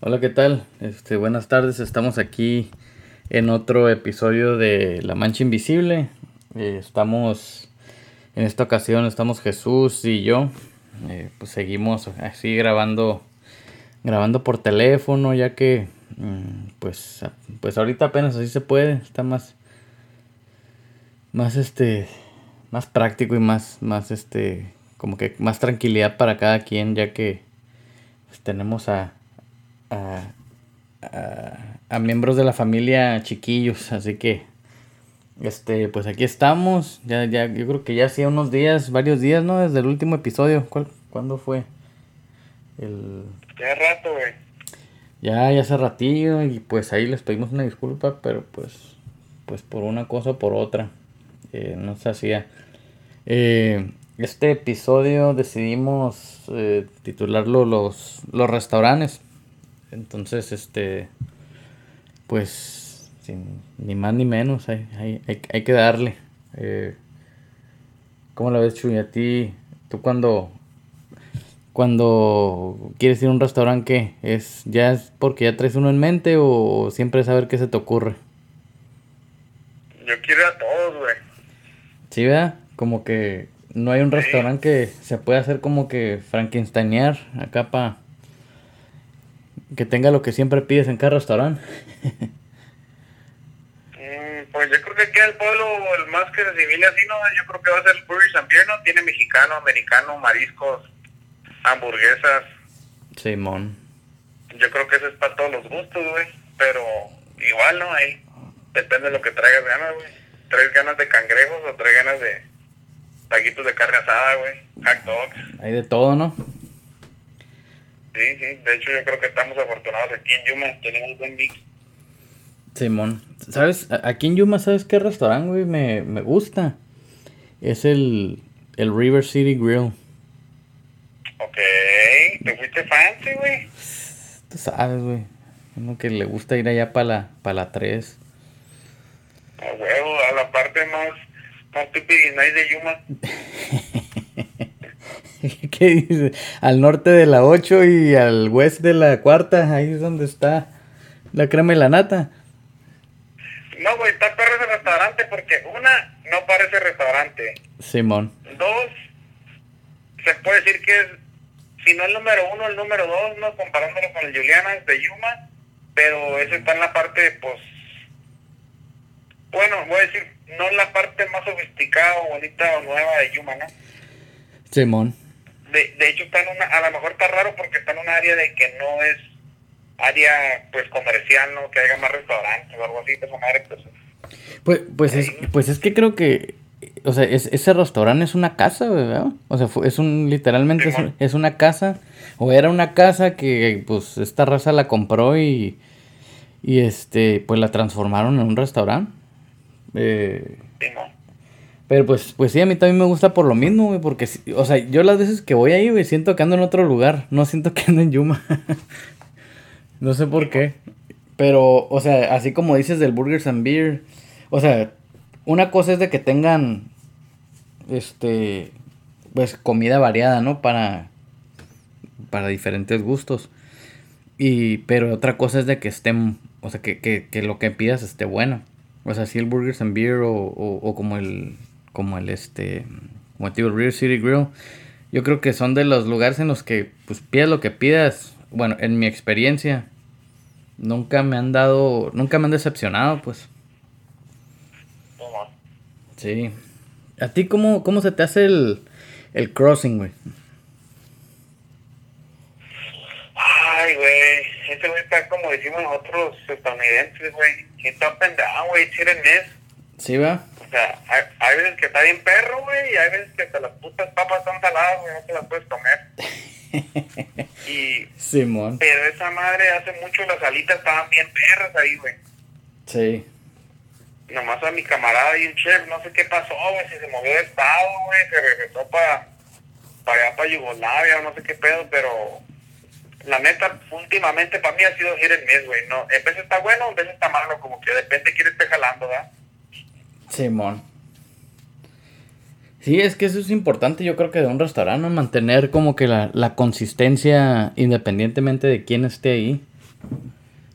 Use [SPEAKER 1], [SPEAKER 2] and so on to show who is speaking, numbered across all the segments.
[SPEAKER 1] Hola, ¿qué tal? Este, buenas tardes, estamos aquí en otro episodio de La Mancha Invisible. Eh, estamos, en esta ocasión estamos Jesús y yo. Eh, pues seguimos así grabando, grabando por teléfono, ya que mm, pues, pues ahorita apenas así se puede, está más, más este, más práctico y más, más este, como que más tranquilidad para cada quien, ya que pues, tenemos a a, a, miembros de la familia chiquillos, así que este, pues aquí estamos, ya, ya, yo creo que ya hacía unos días, varios días, ¿no? Desde el último episodio, ¿Cuál, ¿cuándo fue?
[SPEAKER 2] El... Ya rato, güey.
[SPEAKER 1] Ya, ya hace ratillo y pues ahí les pedimos una disculpa, pero pues, pues por una cosa o por otra, eh, no se hacía. Eh, este episodio decidimos eh, titularlo los, los restaurantes. Entonces, este, pues, sin, ni más ni menos, hay, hay, hay, que darle. Eh, ¿Cómo la ves, Chuy? A ti, tú cuando, cuando quieres ir a un restaurante, ¿qué? ¿Es, ¿Ya es porque ya traes uno en mente o siempre saber qué se te ocurre?
[SPEAKER 2] Yo quiero ir a todos, güey.
[SPEAKER 1] Sí, ¿verdad? Como que no hay un restaurante que se pueda hacer como que frankensteinear acá para que tenga lo que siempre pides en cada restaurante.
[SPEAKER 2] Mm, pues yo creo que aquí el pueblo, el más que recibirle así, ¿no? Yo creo que va a ser el Burger San ¿no? Tiene mexicano, americano, mariscos, hamburguesas.
[SPEAKER 1] Simón.
[SPEAKER 2] Yo creo que eso es para todos los gustos, güey. Pero igual, ¿no? Ahí depende de lo que traigas ganas, güey. ¿Traes ganas de cangrejos o traes ganas de taquitos de carne asada, güey? Hot dogs.
[SPEAKER 1] Hay de todo, ¿no?
[SPEAKER 2] Sí, sí, de hecho yo creo que estamos afortunados aquí en Yuma, tenemos buen mix.
[SPEAKER 1] Simón, ¿sabes? Aquí en Yuma, ¿sabes qué restaurante, güey? Me, me gusta. Es el, el River City Grill.
[SPEAKER 2] Ok, ¿te fuiste fancy, güey?
[SPEAKER 1] Tú sabes, güey. Uno que le gusta ir allá para la, para la 3.
[SPEAKER 2] A huevo, a la parte más, más y nice de Yuma.
[SPEAKER 1] ¿Qué dice? Al norte de la 8 y al oeste de la cuarta, ahí es donde está la crema y la nata.
[SPEAKER 2] No, güey, está perro ese restaurante porque una, no parece restaurante.
[SPEAKER 1] Simón.
[SPEAKER 2] Dos, se puede decir que es, si no el número uno, el número dos, ¿no? Comparándolo con el Juliana de Yuma, pero ese está en la parte, pues, bueno, voy a decir, no en la parte más sofisticada o bonita o nueva de Yuma, ¿no?
[SPEAKER 1] Simón
[SPEAKER 2] de, hecho está en una, a lo mejor está raro porque está en un área de que no es área pues comercial, ¿no? Que haya más restaurantes o algo así, pues, pues,
[SPEAKER 1] pues, pues, es, pues es que creo que, o sea, ese restaurante es una casa, ¿verdad? O sea, es un, literalmente es, una casa, o era una casa que pues esta raza la compró y, y este, pues la transformaron en un restaurante. Eh, pero pues, pues sí, a mí también me gusta por lo mismo, güey, porque, o sea, yo las veces que voy ahí, güey, siento que ando en otro lugar, no siento que ando en Yuma. no sé por qué. Pero, o sea, así como dices del Burgers and Beer, o sea, una cosa es de que tengan, este, pues comida variada, ¿no? Para, para diferentes gustos. Y, pero otra cosa es de que estén, o sea, que, que, que lo que pidas esté bueno. O sea, si el Burgers and Beer o, o, o como el como el este, como el Real City Grill, yo creo que son de los lugares en los que pues pidas lo que pidas. Bueno, en mi experiencia, nunca me han dado, nunca me han decepcionado, pues. Sí. ¿A ti cómo, cómo se te hace el, el crossing, güey?
[SPEAKER 2] Ay, güey. Este güey está como decimos nosotros estadounidenses, güey. Está pendejo, güey. mes.
[SPEAKER 1] Sí, va.
[SPEAKER 2] O sea, hay, veces que está bien perro, güey, y hay veces que hasta las putas papas están saladas, güey, no te las puedes comer. y...
[SPEAKER 1] Simón.
[SPEAKER 2] Pero esa madre hace mucho las alitas estaban bien perras ahí, güey.
[SPEAKER 1] Sí.
[SPEAKER 2] Nomás a mi camarada y un chef, no sé qué pasó, güey, si se movió de estado, güey, se regresó para para allá, para Yugoslavia, no sé qué pedo, pero la neta, últimamente para mí ha sido ir el mes, güey. No, en vez está bueno, en vez está malo, como que depende de quién esté jalando, ¿verdad?
[SPEAKER 1] Simón. Sí, es que eso es importante, yo creo que de un restaurante, mantener como que la, consistencia independientemente de quién esté ahí.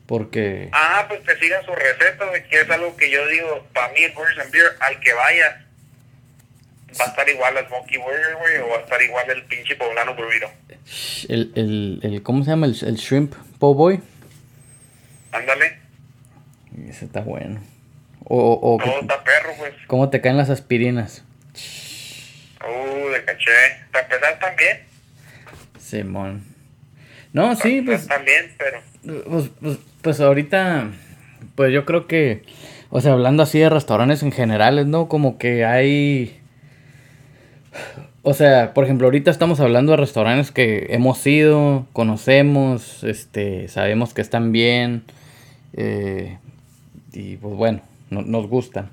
[SPEAKER 1] Porque...
[SPEAKER 2] Ah, pues que sigan su receta, güey, que es algo que yo digo, para mí el Burgers and Beer, al que vaya, va a estar igual el Monkey Burger, güey, o va a estar igual el pinche poblano burrito.
[SPEAKER 1] El, el, el, ¿Cómo se llama? El, el shrimp po' boy.
[SPEAKER 2] Ándale.
[SPEAKER 1] Ese está bueno. O, o,
[SPEAKER 2] Todo está perro, pues.
[SPEAKER 1] ¿Cómo te caen las aspirinas?
[SPEAKER 2] Uh, de caché. Para empezar también.
[SPEAKER 1] Simón. No, sí, pues...
[SPEAKER 2] También, pero...
[SPEAKER 1] Pues, pues, pues ahorita, pues yo creo que, o sea, hablando así de restaurantes en generales, ¿no? Como que hay... O sea, por ejemplo, ahorita estamos hablando de restaurantes que hemos ido, conocemos, este, sabemos que están bien, eh, y pues bueno, no, nos gustan.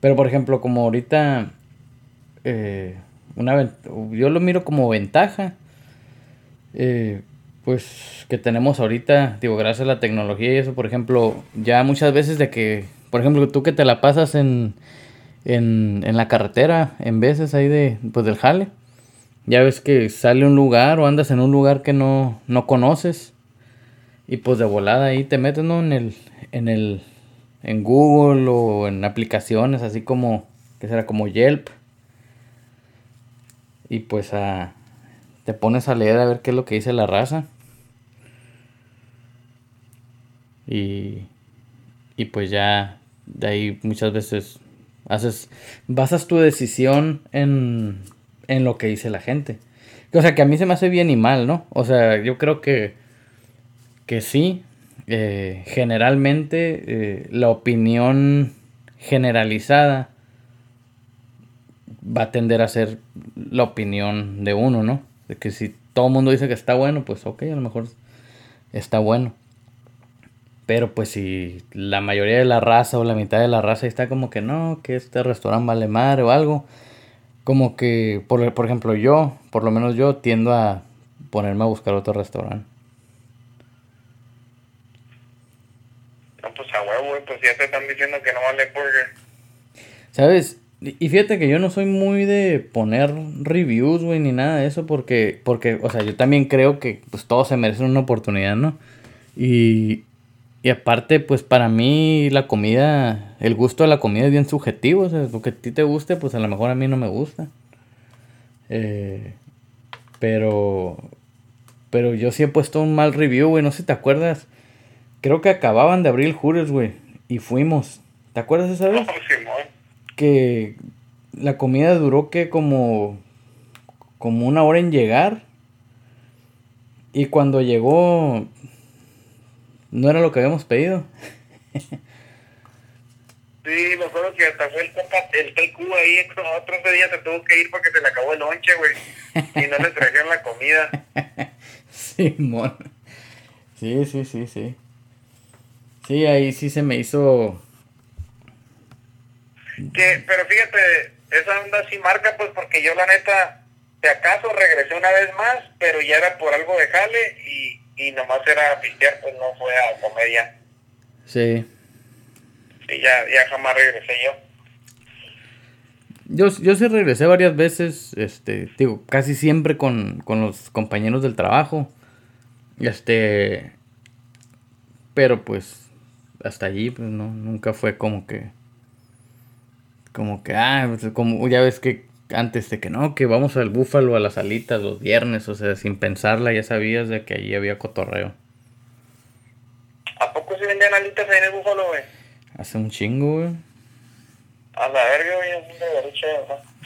[SPEAKER 1] Pero por ejemplo, como ahorita, eh, una, yo lo miro como ventaja, eh, pues que tenemos ahorita, digo, gracias a la tecnología y eso, por ejemplo, ya muchas veces de que, por ejemplo, tú que te la pasas en, en, en la carretera, en veces ahí de, pues del jale, ya ves que sale un lugar o andas en un lugar que no, no conoces y pues de volada ahí te metes. En el, en el, en Google o en aplicaciones así como, que será como Yelp. Y pues a, te pones a leer a ver qué es lo que dice la raza. Y, y pues ya de ahí muchas veces haces, basas tu decisión en, en lo que dice la gente. O sea, que a mí se me hace bien y mal, ¿no? O sea, yo creo que, que sí, eh, generalmente eh, la opinión generalizada va a tender a ser la opinión de uno, ¿no? De que si todo el mundo dice que está bueno, pues ok, a lo mejor está bueno. Pero pues si la mayoría de la raza o la mitad de la raza está como que no, que este restaurante vale madre o algo, como que, por, por ejemplo, yo, por lo menos yo, tiendo a ponerme a buscar otro restaurante.
[SPEAKER 2] No, pues huevo, pues ya te están diciendo que no vale burger.
[SPEAKER 1] ¿Sabes? Y fíjate que yo no soy muy de poner reviews, güey, ni nada de eso, porque, porque, o sea, yo también creo que pues todos se merecen una oportunidad, ¿no? Y, y aparte, pues para mí la comida, el gusto de la comida es bien subjetivo, o sea, lo que a ti te guste, pues a lo mejor a mí no me gusta. Eh, pero, pero yo sí he puesto un mal review, güey, no sé si te acuerdas. Creo que acababan de abrir el Hooters, güey, y fuimos. ¿Te acuerdas esa vez? que la comida duró que como como una hora en llegar y cuando llegó no era lo que habíamos pedido.
[SPEAKER 2] sí, me acuerdo que hasta fue el el TQ ahí, otro día se tuvo que ir porque se le acabó el lonche, güey. Y no le trajeron la comida.
[SPEAKER 1] sí, mon. Sí, sí, sí, sí. Sí, ahí sí se me hizo
[SPEAKER 2] que, pero fíjate, esa onda sí marca, pues porque yo la neta, de acaso regresé una vez más, pero ya era por algo de jale y, y nomás era pistear, pues no fue a comedia.
[SPEAKER 1] Sí.
[SPEAKER 2] Sí, ya, ya jamás regresé yo.
[SPEAKER 1] Yo, yo sí regresé varias veces, este, digo, casi siempre con, con los compañeros del trabajo. Este, pero pues hasta allí, pues no, nunca fue como que como que, ah, pues, como ya ves que antes de que no, que vamos al búfalo a las alitas los viernes, o sea, sin pensarla ya sabías de que allí había cotorreo.
[SPEAKER 2] ¿A poco se vendían alitas ahí en el búfalo, güey?
[SPEAKER 1] Hace un chingo, güey.
[SPEAKER 2] A la verga, güey, es de derecha,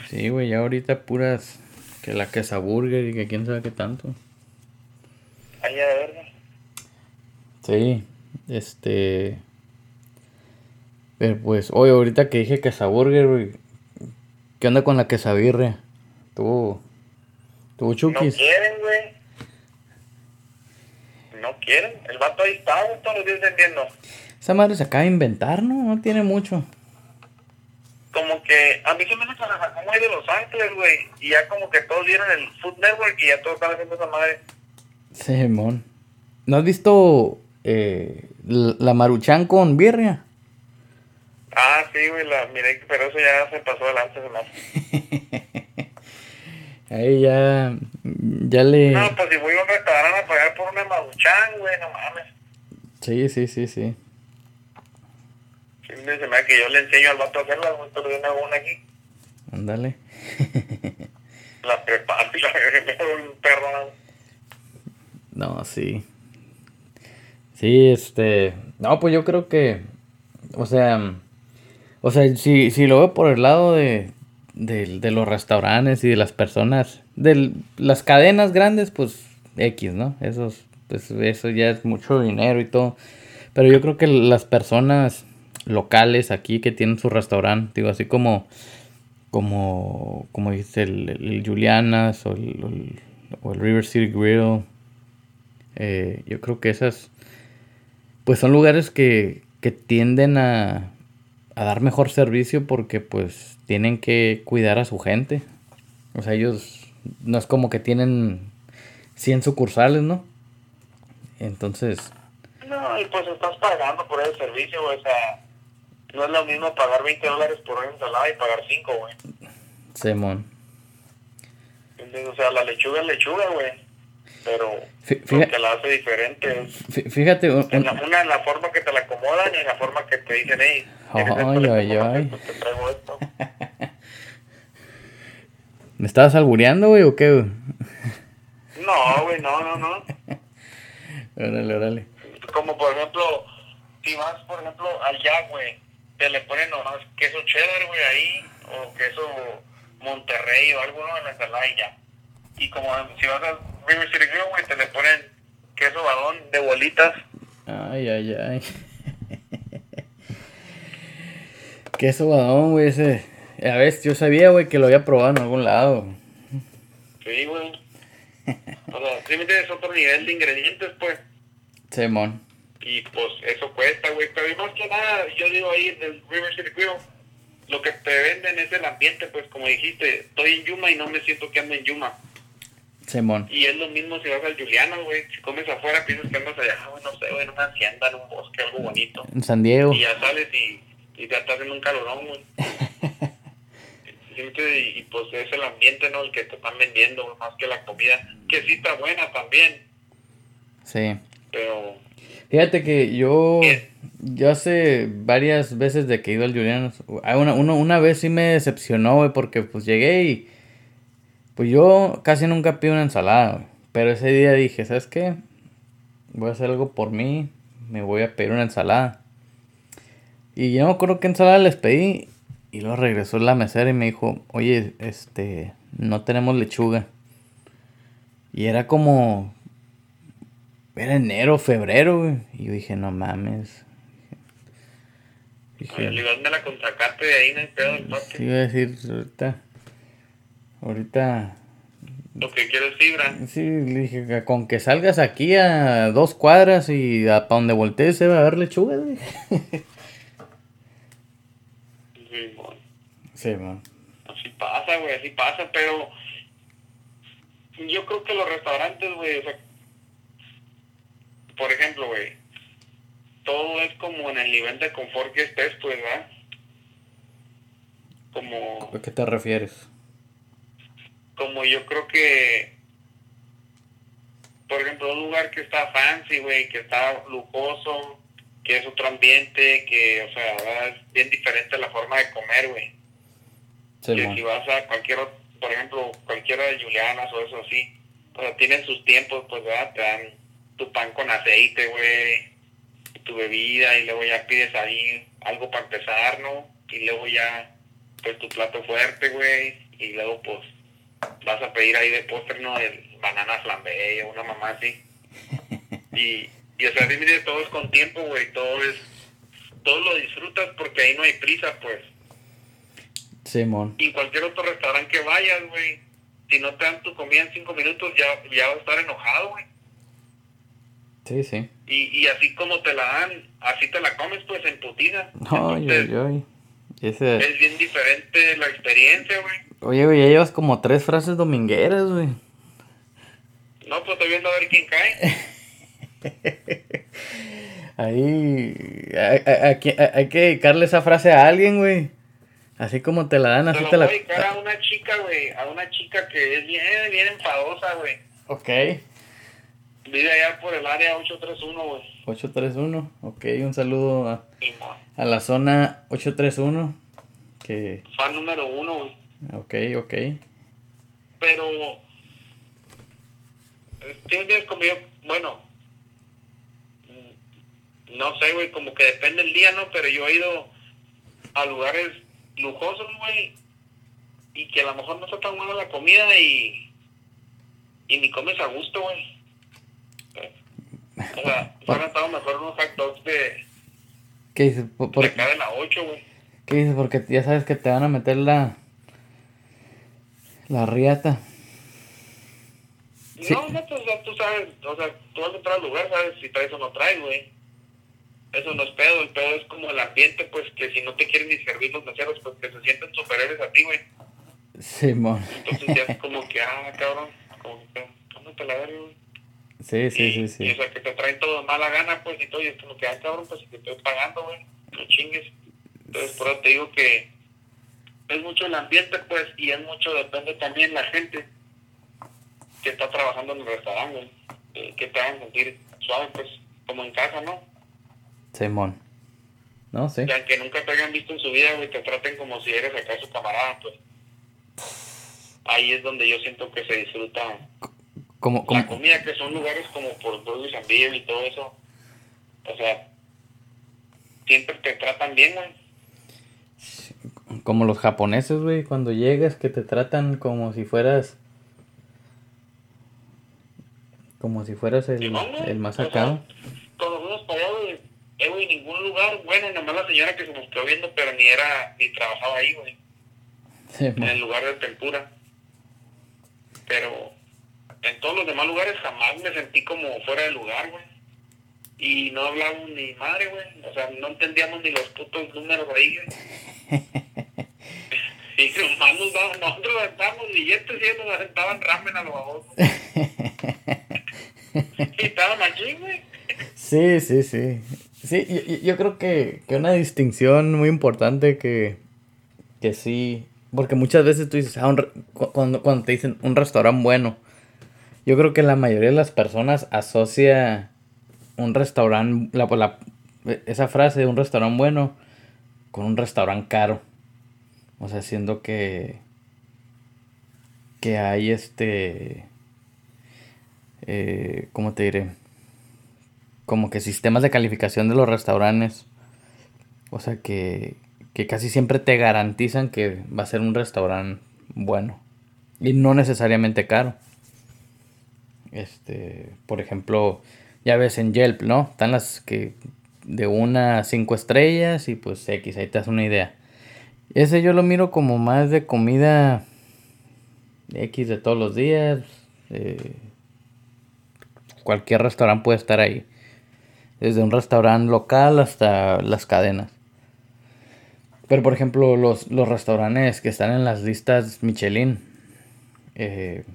[SPEAKER 1] Sí, güey, ya ahorita puras, que la quesa burger y que quién sabe qué tanto.
[SPEAKER 2] Allá de verga.
[SPEAKER 1] Sí, este... Pero pues, oye, ahorita que dije quesaburger, güey. ¿Qué onda con la quesabirre? ¿Tuvo, tuvo chukis?
[SPEAKER 2] No quieren, güey. No quieren. El vato ahí está, todos los días vendiendo.
[SPEAKER 1] Esa madre se acaba de inventar, ¿no? No tiene mucho.
[SPEAKER 2] Como que a mí se me hace que la sacó muy de Los Ángeles, güey. Y ya como que todos vieron el Food Network y ya todos están haciendo esa madre.
[SPEAKER 1] Sí, mon. ¿No has visto eh, la maruchan con birria?
[SPEAKER 2] Ah, sí, güey, la miré, pero eso ya se pasó adelante, se
[SPEAKER 1] Ahí ya, ya le...
[SPEAKER 2] No, pues si voy a un restaurante a pagar por una maruchan, güey, no mames.
[SPEAKER 1] Sí, sí, sí, sí.
[SPEAKER 2] Sí, se me que yo le enseño al vato a hacerla, güey, pero yo me hago una aquí.
[SPEAKER 1] Ándale.
[SPEAKER 2] La preparo y la un perro.
[SPEAKER 1] No, sí. Sí, este. No, pues yo creo que. O sea. O sea, si, si lo veo por el lado de, de, los restaurantes y de las personas. De las cadenas grandes, pues X, ¿no? Esos, pues eso ya es mucho dinero y todo. Pero yo creo que las personas locales aquí que tienen su restaurante, digo, así como, como, como dice el, el Julianas o el, o el River City Grill, eh, yo creo que esas, pues son lugares que, que tienden a, a dar mejor servicio porque pues tienen que cuidar a su gente. O sea, ellos no es como que tienen 100 sucursales, ¿no? Entonces...
[SPEAKER 2] No, y pues estás pagando por el servicio, güey. O sea, no es lo mismo pagar 20 dólares por una ensalada y pagar 5, güey.
[SPEAKER 1] Simón.
[SPEAKER 2] O sea, la lechuga es lechuga, güey. Pero
[SPEAKER 1] Fí-
[SPEAKER 2] lo que la hace diferente es
[SPEAKER 1] Fí- Fíjate, un-
[SPEAKER 2] en la, una en la forma que te la acomodan y en la forma que te dicen, hey.
[SPEAKER 1] Ay, ay, ay.
[SPEAKER 2] esto, Te traigo esto.
[SPEAKER 1] ¿me estabas albureando, güey, o qué? güey?
[SPEAKER 2] No, güey, no, no, no.
[SPEAKER 1] Órale, órale.
[SPEAKER 2] Como por ejemplo, si vas, por ejemplo, allá, güey, te le ponen nomás queso cheddar, güey, ahí, o queso Monterrey o algo, ¿no? En la ensalada y ya. Y como si vas al River City Grill, güey, te le ponen queso badón de bolitas.
[SPEAKER 1] Ay, ay, ay. Queso badón, güey, ese. A ver, yo sabía, güey, que lo había probado en algún lado.
[SPEAKER 2] Sí, güey. O sea, simplemente es otro nivel de ingredientes, pues.
[SPEAKER 1] Simón.
[SPEAKER 2] Y pues eso cuesta, güey. Pero y más que nada, yo digo ahí del River City Grill, lo que te venden es el ambiente, pues como dijiste, estoy en Yuma y no me siento que ando en Yuma.
[SPEAKER 1] Simón.
[SPEAKER 2] Y es lo mismo si vas al Juliano, güey. Si comes afuera, piensas que andas allá, güey, no sé, güey, en una hacienda, en un bosque, algo bonito.
[SPEAKER 1] En San Diego.
[SPEAKER 2] Y ya sales y, y ya estás en un calorón, güey. Y, y, pues es el ambiente, ¿no? El que te están vendiendo, güey, más que la comida. Que sí está buena también,
[SPEAKER 1] Sí.
[SPEAKER 2] pero
[SPEAKER 1] Fíjate que yo,
[SPEAKER 2] ¿Qué?
[SPEAKER 1] yo hace varias veces de que he ido al Juliano, una, una, una vez sí me decepcionó, güey, porque pues llegué y pues yo casi nunca pido una ensalada, güey. Pero ese día dije, ¿sabes qué? Voy a hacer algo por mí, me voy a pedir una ensalada. Y yo no me acuerdo qué ensalada les pedí y luego regresó la mesera y me dijo, oye, este, no tenemos lechuga. Y era como, era enero, febrero, güey. Y yo dije, no mames. Dije,
[SPEAKER 2] al igual me la contracarte de ahí, no hay pedo,
[SPEAKER 1] iba a decir, ahorita, ahorita,
[SPEAKER 2] Lo que quiero es fibra.
[SPEAKER 1] sí, le dije, con que salgas aquí a dos cuadras y a para donde voltees se va a ver lechuga, güey.
[SPEAKER 2] Sí, bueno.
[SPEAKER 1] Sí, man.
[SPEAKER 2] Así pasa, güey, así pasa, pero yo creo que los restaurantes, güey, o sea, por ejemplo, güey, todo es como en el nivel de confort que estés, pues, ¿verdad? Como,
[SPEAKER 1] ¿A qué te refieres?
[SPEAKER 2] Como yo creo que, por ejemplo, un lugar que está fancy, güey, que está lujoso, que es otro ambiente, que, o sea, ¿verdad? es bien diferente la forma de comer, güey.
[SPEAKER 1] Sí,
[SPEAKER 2] que
[SPEAKER 1] man.
[SPEAKER 2] si vas a cualquier, por ejemplo, cualquiera de Julianas o eso así, o sea, tienen sus tiempos, pues, ¿verdad? Te dan tu pan con aceite, güey, tu bebida, y luego ya pides ahí algo para empezar, ¿no? Y luego ya, pues, tu plato fuerte, güey, y luego, pues, vas a pedir ahí de postre, ¿no? El banana flambé o una mamá así. Y, y o sea, dime, todo es con tiempo, güey, todo es, todo lo disfrutas porque ahí no hay prisa, pues.
[SPEAKER 1] Simón.
[SPEAKER 2] Y en cualquier otro restaurante que vayas, güey, si no te dan tu comida en cinco minutos, ya, ya vas a estar enojado, güey.
[SPEAKER 1] Sí, sí.
[SPEAKER 2] Y, y así como te la dan, así te la comes, pues, en putida. Entonces,
[SPEAKER 1] ay, ay. Ese...
[SPEAKER 2] es bien diferente la experiencia, güey.
[SPEAKER 1] Oye, güey, ya llevas como tres frases domingueras, güey.
[SPEAKER 2] No, pues estoy viendo a ver quién cae.
[SPEAKER 1] Ahí hay, hay- hay que- dedicarle esa frase a alguien, güey. Así como te la dan, así te
[SPEAKER 2] voy
[SPEAKER 1] la...
[SPEAKER 2] a dedicar a una chica, güey, a una chica que es bien, bien enfadosa, güey.
[SPEAKER 1] Ok.
[SPEAKER 2] Vive allá por el área 831, güey.
[SPEAKER 1] 831, ok, un saludo a, a la zona 831. Que...
[SPEAKER 2] Fan número uno, güey.
[SPEAKER 1] Ok, ok.
[SPEAKER 2] Pero, ¿entiendes? Como yo, bueno, no sé, güey, como que depende el día, ¿no? Pero yo he ido a lugares lujosos, güey, y que a lo mejor no está tan buena la comida y, y ni comes a gusto, güey. O sea, han estado mejor unos hot dogs de...
[SPEAKER 1] ¿Qué dices? Por,
[SPEAKER 2] de acá de la 8, güey.
[SPEAKER 1] ¿Qué dices? Porque ya sabes que te van a meter la... La riata.
[SPEAKER 2] No, no, pues tú sabes, o sea, tú vas a entrar al lugar, sabes si traes o no traes, güey. Eso no es pedo, el pedo es como el ambiente, pues que si no te quieren ni servir los meseros, pues que se sienten superhéroes a ti, güey.
[SPEAKER 1] Sí, mon.
[SPEAKER 2] Entonces ya es como que, ah, cabrón, como que, te la verga, güey.
[SPEAKER 1] Sí, sí, sí, sí.
[SPEAKER 2] Y, o sea, que te traen todo mala gana, pues, y todo, y es como que, ah, cabrón, pues, si te estoy pagando, güey, no chingues. Entonces, por eso te digo que es mucho el ambiente, pues, y es mucho, depende también la gente que está trabajando en el restaurante, eh, que te hagan sentir suave, pues, como en casa, ¿no?
[SPEAKER 1] Simón. No, sí.
[SPEAKER 2] Aunque nunca te hayan visto en su vida, güey, te traten como si eres acá su camarada, pues. Ahí es donde yo siento que se disfruta
[SPEAKER 1] como,
[SPEAKER 2] la comida, que son lugares como por Burgos and y todo eso. O sea, siempre te tratan bien, güey.
[SPEAKER 1] Como los japoneses, güey, cuando llegas que te tratan como si fueras... Como si fueras el, el más sacado.
[SPEAKER 2] cuando fuimos para allá, güey, eh, güey, ningún lugar, bueno, nomás la señora que se nos quedó viendo, pero ni era, ni trabajaba ahí, güey. en el lugar de tempura. Pero en todos los demás lugares jamás me sentí como fuera de lugar, güey. Y no hablábamos ni madre, güey. O sea, no entendíamos ni los putos números ahí, güey. y nomás nos daban, nosotros dábamos billetes y ellos nos aventaban ramen a los babos. y estaban aquí, güey.
[SPEAKER 1] Sí, sí, sí. Sí, yo, yo creo que, que, una distinción muy importante que, que sí, porque muchas veces tú dices, ah, cuando, cuando te dicen un restaurante bueno, yo creo que la mayoría de las personas asocia un restaurante, la, esa frase de un restaurante bueno con un restaurante caro. O sea, siendo que, que hay este, eh, ¿cómo te diré? como que sistemas de calificación de los restaurantes. O sea que, que casi siempre te garantizan que va a ser un restaurante bueno. Y no necesariamente caro. Este, por ejemplo, ya ves en Yelp, ¿no? Están las que de una a cinco estrellas y pues X, ahí te das una idea. Ese yo lo miro como más de comida X de todos los días. Eh, cualquier restaurante puede estar ahí desde un restaurante local hasta las cadenas. Pero por ejemplo, los, los restaurantes que están en las listas Michelin, eh,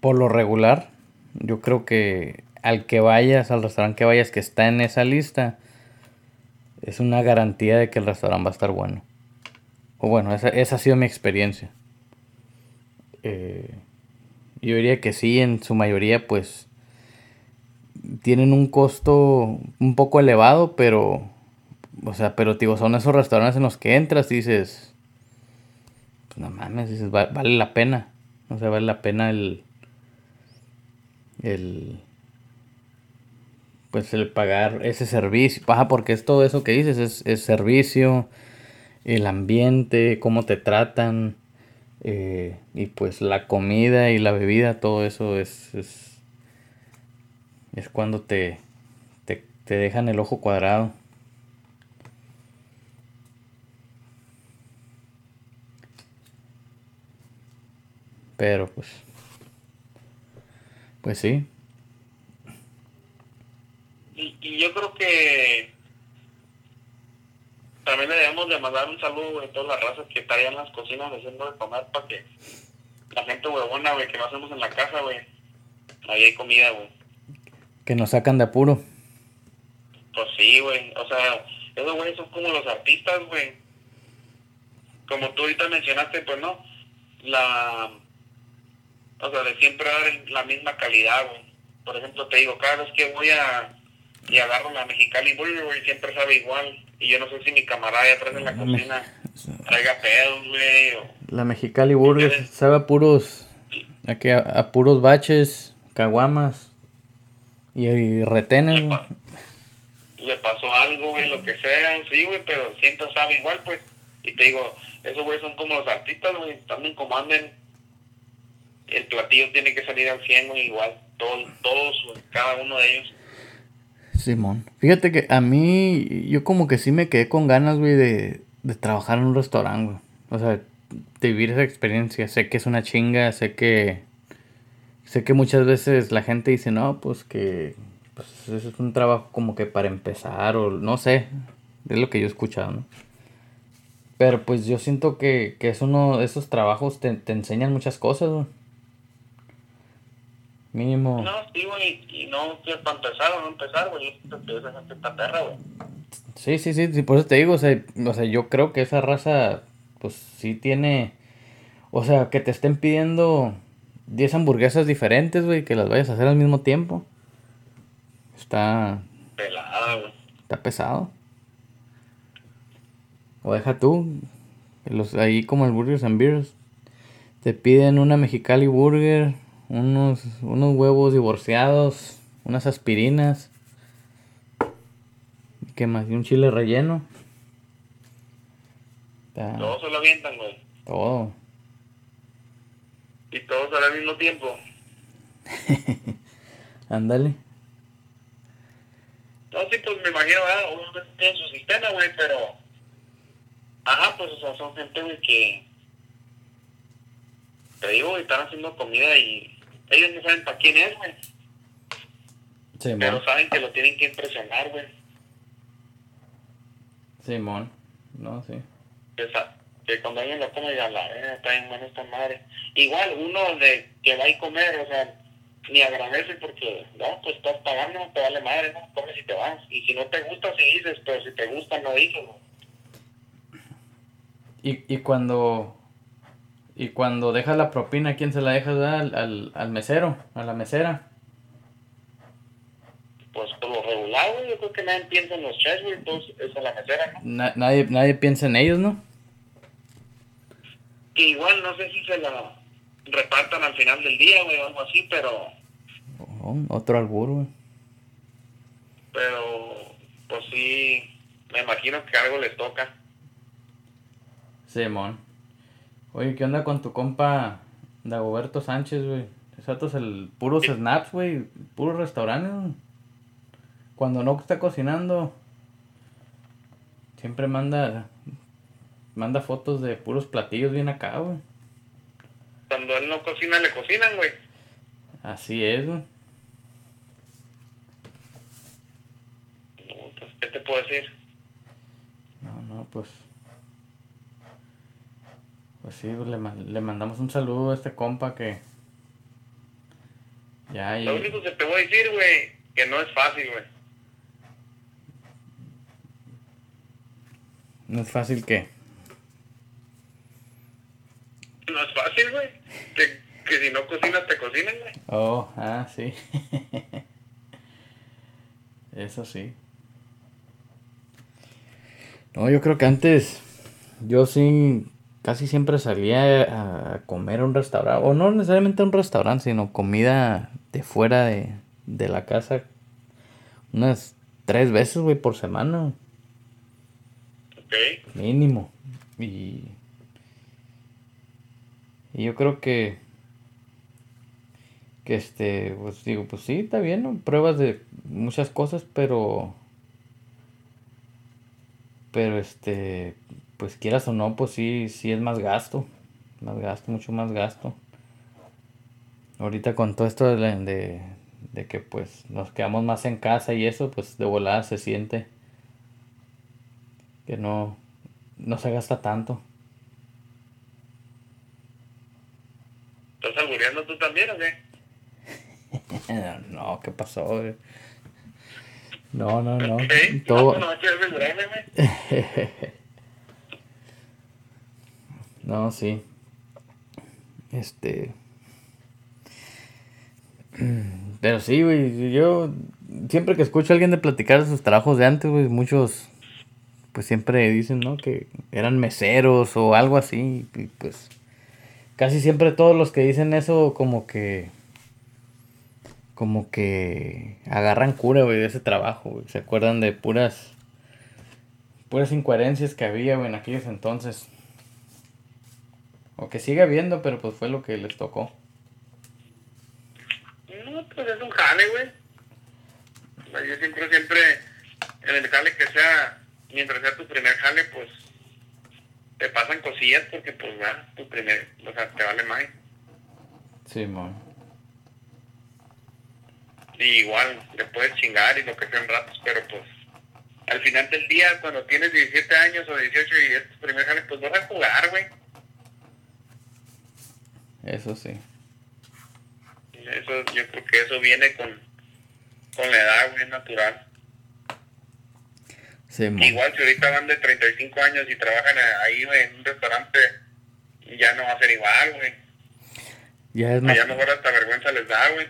[SPEAKER 1] por lo regular, yo creo que al que vayas, al restaurante que vayas que está en esa lista, es una garantía de que el restaurante va a estar bueno. O bueno, esa, esa ha sido mi experiencia. Eh, yo diría que sí, en su mayoría, pues tienen un costo un poco elevado, pero, o sea, pero digo, son esos restaurantes en los que entras y dices, pues no mames, dices, vale la pena, o sea, vale la pena el, el, pues el pagar ese servicio, baja porque es todo eso que dices, es, es servicio, el ambiente, cómo te tratan, eh, y pues la comida y la bebida, todo eso es, es es cuando te, te, te dejan el ojo cuadrado. Pero pues, pues sí.
[SPEAKER 2] Y, yo creo que también le debemos de mandar un saludo a todas las razas que están en las cocinas haciendo de comer para que la gente huevona, güey, que no hacemos en la casa, güey. Ahí hay comida, güey
[SPEAKER 1] que nos sacan de apuro.
[SPEAKER 2] Pues sí, güey. O sea, esos güeyes son como los artistas, güey. Como tú ahorita mencionaste, pues no. La. O sea, de siempre dar la misma calidad, güey. por ejemplo, te digo, cada vez que voy a y agarro la Mexicali Burger, güey, siempre sabe igual. Y yo no sé si mi camarada allá atrás en la cocina traiga pedos, güey. O...
[SPEAKER 1] La Mexicali Burger sabe a puros, aquí a, puros baches, caguamas y, y retenes,
[SPEAKER 2] le, le pasó algo, güey, lo que sea, sí, güey, pero siempre sabe igual, pues. Y te digo, esos güey son como los artistas, güey, también comanden. El platillo tiene que salir al 100, güey, igual, todos, todos, cada uno de ellos.
[SPEAKER 1] Simón. Fíjate que a mí, yo como que sí me quedé con ganas, güey, de, de trabajar en un restaurante. O sea, de vivir esa experiencia. Sé que es una chinga, sé que... Sé que muchas veces la gente dice, no, pues que... Pues eso es un trabajo como que para empezar o no sé. Es lo que yo he escuchado, ¿no? Pero pues yo siento que, que es uno esos trabajos te, te enseñan muchas cosas, güey. Mínimo.
[SPEAKER 2] No, sí, güey, y no es para empezar o no empezar, güey. Esa gente está perra, güey.
[SPEAKER 1] Sí, sí, sí, sí, por eso te digo, o sea, o sea, yo creo que esa raza, pues sí tiene. O sea, que te estén pidiendo 10 hamburguesas diferentes, güey, que las vayas a hacer al mismo tiempo. Está.
[SPEAKER 2] Pelada, güey.
[SPEAKER 1] Está pesado. O deja tú, los, ahí como el Burgers and Beers, te piden una Mexicali Burger unos, unos huevos divorciados, unas aspirinas. ¿Qué más? Y un chile relleno.
[SPEAKER 2] Todo se lo avientan, güey.
[SPEAKER 1] Todo.
[SPEAKER 2] Y todos al mismo tiempo.
[SPEAKER 1] Ándale.
[SPEAKER 2] No, sí, pues me imagino, ¿verdad? Uno tiene su sistema, güey, pero... Ajá, pues, o sea, son gente, güey, que... Te digo, están haciendo comida y ellos no saben para quién es, güey. Pero saben que lo tienen que impresionar, güey.
[SPEAKER 1] Simón, no, sí.
[SPEAKER 2] Esa, que cuando alguien lo come, ya la eh, está bien buena esta madre. Igual, uno de que va a comer, o sea, ni agradece porque, no, pues estás pagando, te vale madre, ¿no? Come si te vas. Y si no te gusta, si dices, pero si te gusta, no dices, ¿no?
[SPEAKER 1] Y, y cuando y cuando dejas la propina, ¿quién se la deja al, al, al mesero? ¿A la mesera?
[SPEAKER 2] Pues por lo regular, güey, yo creo que nadie piensa en los chefs, güey, entonces es a la mesera, ¿no?
[SPEAKER 1] nadie, nadie piensa en ellos, ¿no?
[SPEAKER 2] Que igual no sé si se la repartan al final del día, güey, o algo así, pero...
[SPEAKER 1] Oh, otro albur, güey.
[SPEAKER 2] Pero, pues sí, me imagino que algo les toca.
[SPEAKER 1] Simón. Oye, ¿qué onda con tu compa Dagoberto Sánchez, güey? Exacto, es el puros snaps, güey, puros restaurantes. Cuando no está cocinando, siempre manda manda fotos de puros platillos bien acá, güey.
[SPEAKER 2] Cuando él no cocina, le cocinan, güey.
[SPEAKER 1] Así es, güey.
[SPEAKER 2] Pues, ¿Qué te puedo decir?
[SPEAKER 1] No, no, pues pues sí, pues le, le mandamos un saludo a este compa que.
[SPEAKER 2] Ya, y... Lo único que te voy a decir, güey, que no es fácil, güey.
[SPEAKER 1] ¿No es fácil qué?
[SPEAKER 2] No es fácil, güey. Que, que si no cocinas, te cocinan, güey.
[SPEAKER 1] Oh, ah, sí. Eso sí. No, yo creo que antes yo sí casi siempre salía a comer a un restaurante, o no necesariamente a un restaurante, sino comida de fuera de, de la casa unas tres veces, güey, por semana.
[SPEAKER 2] Ok.
[SPEAKER 1] Mínimo. Y, y yo creo que, que este, pues digo, pues sí, está bien, ¿no? Pruebas de muchas cosas, pero, pero este, pues quieras o no, pues sí, sí es más gasto. Más gasto, mucho más gasto. Ahorita con todo esto de, de, que pues nos quedamos más en casa y eso, pues de volada se siente que no, no se gasta tanto.
[SPEAKER 2] ¿Estás albureando tú también o qué?
[SPEAKER 1] no, ¿qué pasó? No, no, no.
[SPEAKER 2] Todo... No, no,
[SPEAKER 1] No, sí. Este. Pero sí, güey, yo siempre que escucho a alguien de platicar de sus trabajos de antes, güey, muchos pues siempre dicen, ¿no? Que eran meseros o algo así, y pues casi siempre todos los que dicen eso como que como que agarran cura, güey, de ese trabajo. Se acuerdan de puras puras incoherencias que había, güey, en aquellos entonces. O que sigue habiendo, pero pues fue lo que les tocó.
[SPEAKER 2] No, pues es un jale, güey. Yo siempre, siempre, en el jale que sea, mientras sea tu primer jale, pues te pasan cosillas porque pues ya, tu primer, o sea, te vale más.
[SPEAKER 1] Sí, man.
[SPEAKER 2] Y igual, le puedes chingar y lo que sean ratos, pero pues al final del día, cuando tienes 17 años o 18 y es tu primer jale, pues vas a jugar, güey.
[SPEAKER 1] Eso sí.
[SPEAKER 2] Eso, yo creo que eso viene con, con la edad, güey, natural.
[SPEAKER 1] Sí.
[SPEAKER 2] Igual si ahorita van de 35 años y trabajan ahí güey, en un restaurante, ya no va a ser igual, güey.
[SPEAKER 1] Ya es más...
[SPEAKER 2] Ya mejor hasta vergüenza les da, güey.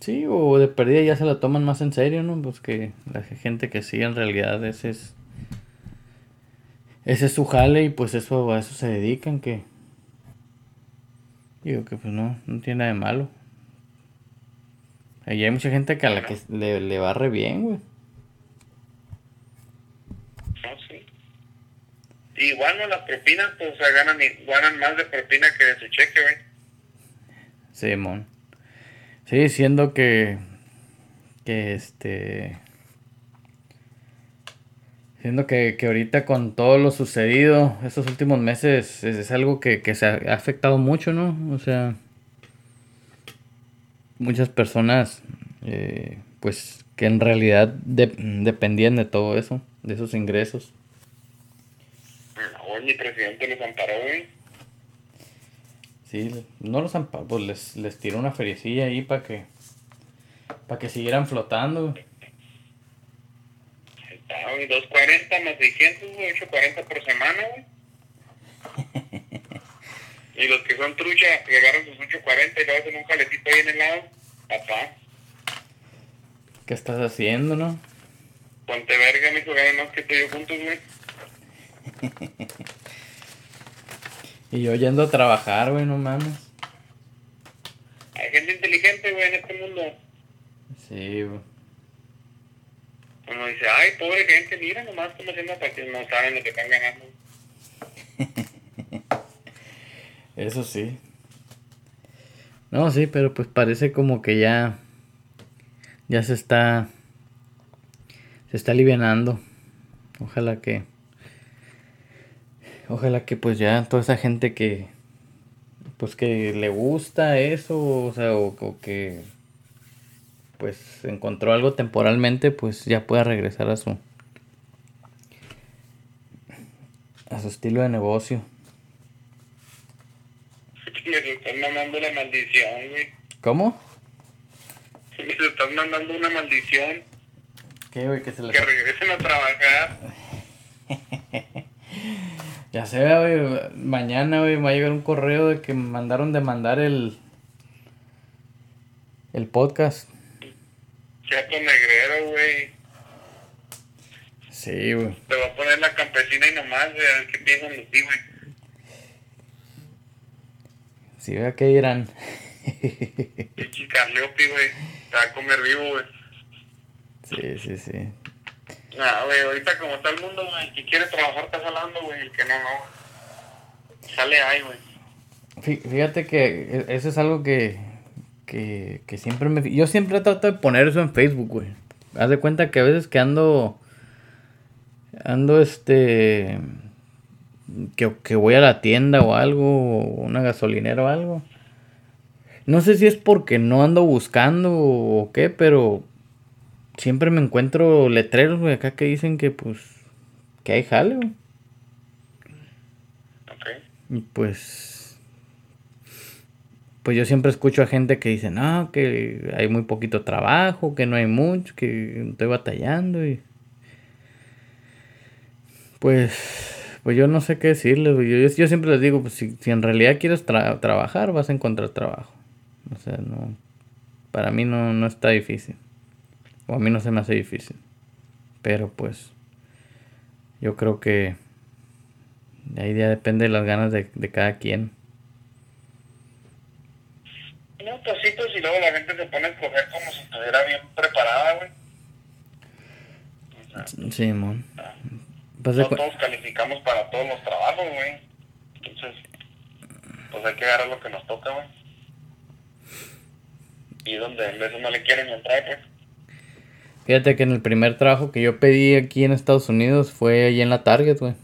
[SPEAKER 1] Sí, o de perdida ya se la toman más en serio, ¿no? Pues que la gente que sí, en realidad ese es... Ese es su jale y pues eso a eso se dedican, que... Digo que pues no, no tiene nada de malo. Ahí hay mucha gente que a la que le, le va re bien, güey.
[SPEAKER 2] No, sí. Igual no las propinas, pues o sea, ganan, ganan más de propina que de su cheque, güey.
[SPEAKER 1] Simón. Sí, siendo que. Que este. Siendo que, que ahorita con todo lo sucedido estos últimos meses es, es algo que, que se ha afectado mucho, ¿no? O sea. Muchas personas. eh, pues que en realidad de- dependían de todo eso, de esos ingresos.
[SPEAKER 2] No, mi presidente los amparó, güey.
[SPEAKER 1] Sí, no los pa- pues les, les tiró una feriecilla ahí para que. Para que siguieran flotando. güey.
[SPEAKER 2] Ahí está, güey, 240 más 600, güey, 840 por semana, güey. y los que son trucha, que agarran sus 840 y le hacen un jalecito ahí en el lado, papá,
[SPEAKER 1] ¿Qué estás haciendo, no?
[SPEAKER 2] ponte verga, mi ganan más que tú y yo juntos, güey.
[SPEAKER 1] Y yo yendo a trabajar, güey, no mames.
[SPEAKER 2] Hay gente inteligente, güey, en este mundo.
[SPEAKER 1] Sí, güey.
[SPEAKER 2] Uno dice, ay, pobre gente, mira nomás cómo haciendo para que no saben lo que están ganando.
[SPEAKER 1] Eso sí. No, sí, pero pues parece como que ya. Ya se está. Se está alivianando. Ojalá que. Ojalá que pues ya toda esa gente que. Pues que le gusta eso, o sea, o, o que. Pues encontró algo temporalmente, pues ya pueda regresar a su. A su estilo de negocio.
[SPEAKER 2] Me se están mandando una maldición, güey.
[SPEAKER 1] ¿Cómo?
[SPEAKER 2] Me se están mandando una maldición.
[SPEAKER 1] ¿Qué, güey? Que se les...
[SPEAKER 2] Que regresen a trabajar.
[SPEAKER 1] Ya sé, güey. Mañana, güey, me va a llegar un correo de que me mandaron de mandar el. El podcast.
[SPEAKER 2] Chato negrero, güey.
[SPEAKER 1] Sí, güey.
[SPEAKER 2] Te va a poner la campesina y nomás, güey, a ver qué piensan de ti, güey.
[SPEAKER 1] Sí, vea que dirán.
[SPEAKER 2] Pinche güey. Te va a comer vivo, güey.
[SPEAKER 1] sí, sí, sí.
[SPEAKER 2] Nah, güey, ahorita como está el mundo, güey, el que quiere trabajar está jalando, güey, el que no, no. Sale ahí, güey.
[SPEAKER 1] Fí- Fíjate que e- eso es algo que, que, que siempre me... Yo siempre trato de poner eso en Facebook, güey. Haz de cuenta que a veces que ando... Ando este... Que, que voy a la tienda o algo, o una gasolinera o algo. No sé si es porque no ando buscando o qué, pero siempre me encuentro letreros, güey, acá que dicen que pues... Que hay jale, güey.
[SPEAKER 2] Ok.
[SPEAKER 1] Y pues. Pues yo siempre escucho a gente que dice, no, que hay muy poquito trabajo, que no hay mucho, que estoy batallando y. Pues. Pues yo no sé qué decirles. Yo, yo siempre les digo, pues si, si en realidad quieres tra- trabajar, vas a encontrar trabajo. O sea, no. para mí no, no está difícil. O a mí no se me hace difícil. Pero pues yo creo que ahí ya depende de las ganas de, de cada quien.
[SPEAKER 2] No, pues sí, pues y luego la gente se pone a escoger como si estuviera bien preparada, güey.
[SPEAKER 1] Sí, mon.
[SPEAKER 2] Pues no todos calificamos para todos los trabajos, güey. Entonces, pues hay que agarrar lo que nos toca, güey. Y donde en vez no le quieren entrar, pues.
[SPEAKER 1] Fíjate que en el primer trabajo que yo pedí aquí en Estados Unidos fue ahí en la Target, güey.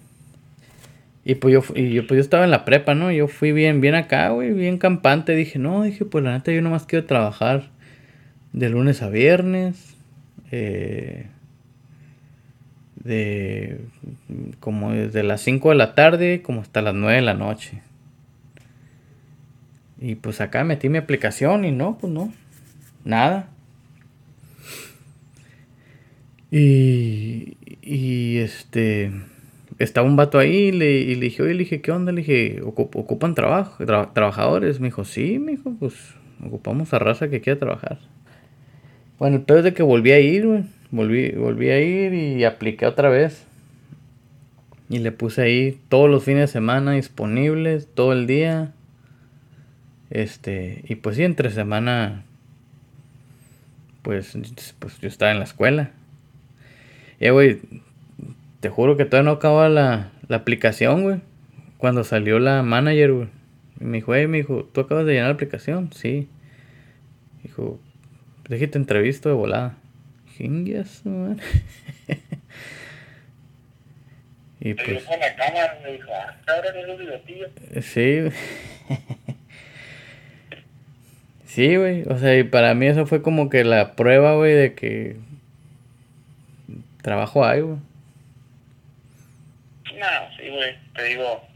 [SPEAKER 1] Y pues yo, y yo, pues yo estaba en la prepa, ¿no? Yo fui bien, bien acá, güey, bien campante. Dije, no, dije, pues la neta yo nomás quiero trabajar de lunes a viernes. Eh, de como desde las 5 de la tarde como hasta las 9 de la noche. Y pues acá metí mi aplicación y no, pues no, nada. Y, y este estaba un vato ahí y le, y le dije, oye, le dije, ¿qué onda? Le dije, ¿ocupan trabajo, trabajadores? Me dijo, sí, me dijo, pues ocupamos a raza que quiera trabajar. Bueno, el peor es de que volví a ir, güey. Volví, volví a ir y apliqué otra vez. Y le puse ahí todos los fines de semana disponibles, todo el día. Este, y pues sí, entre semana, pues, pues yo estaba en la escuela. Y, güey, te juro que todavía no acaba la, la aplicación, güey. Cuando salió la manager, güey. Y me dijo, hey, me dijo, ¿tú acabas de llenar la aplicación? Sí. Dijo, déjate entrevisto de volada. Jingues, man.
[SPEAKER 2] y pues... la cámara, me dijo, ah.
[SPEAKER 1] Sí, Sí, güey. O sea, y para mí eso fue como que la prueba, güey, de que trabajo hay, güey.
[SPEAKER 2] No, sí, güey, te digo.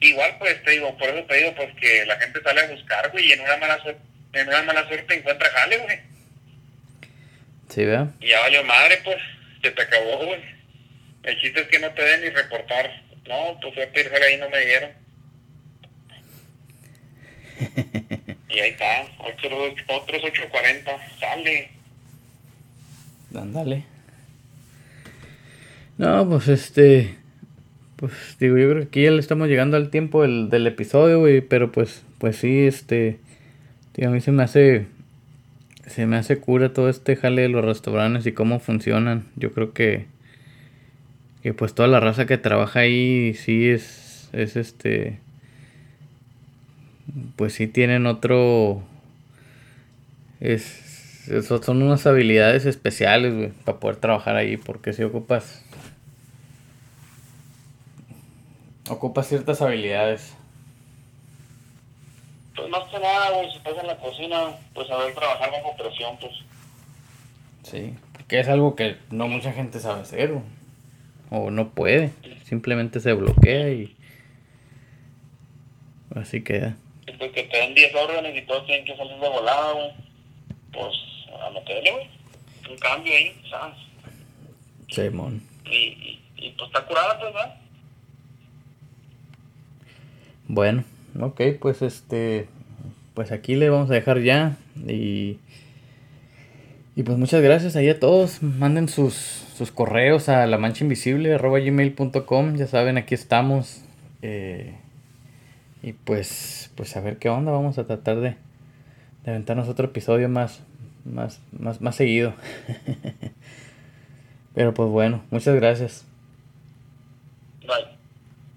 [SPEAKER 2] Igual, pues, te digo, por eso te digo, pues, que la gente sale a buscar, güey, y en una mala suerte, en una mala suerte encuentra jale, güey.
[SPEAKER 1] Sí, vea.
[SPEAKER 2] Y ya valió madre, pues, se te acabó, güey. El chiste es que no te den ni reportar. No, pues a pedir ahí no me dieron. y ahí está, otros, otros 8.40, sale.
[SPEAKER 1] Ándale. No, pues este. Pues digo, yo creo que aquí ya le estamos llegando al tiempo del, del episodio, güey. Pero pues, pues sí, este. A mí se me hace. Se me hace cura todo este jale de los restaurantes y cómo funcionan. Yo creo que. Que pues toda la raza que trabaja ahí sí es. Es este. Pues sí tienen otro. Es. Son unas habilidades especiales, güey, para poder trabajar ahí. Porque si ocupas Ocupa ciertas habilidades.
[SPEAKER 2] Pues más que nada, güey, si estás en la cocina, pues saber trabajar bajo presión, pues.
[SPEAKER 1] Sí, porque es algo que no mucha gente sabe hacer, o no puede, simplemente se bloquea y así queda.
[SPEAKER 2] Pues que te den 10 órdenes y todos tienen que salir de volada, güey. Pues a meterle, güey. Un cambio ahí, ¿sabes?
[SPEAKER 1] Sí, mon.
[SPEAKER 2] Y, y, y pues está curada, pues, ¿verdad?
[SPEAKER 1] Bueno, ok, pues este, pues aquí le vamos a dejar ya y, y pues muchas gracias ahí a todos, manden sus, sus correos a la mancha invisible gmail.com, ya saben, aquí estamos eh, y pues, pues a ver qué onda, vamos a tratar de, de aventarnos otro episodio más, más, más, más seguido. Pero pues bueno, muchas gracias.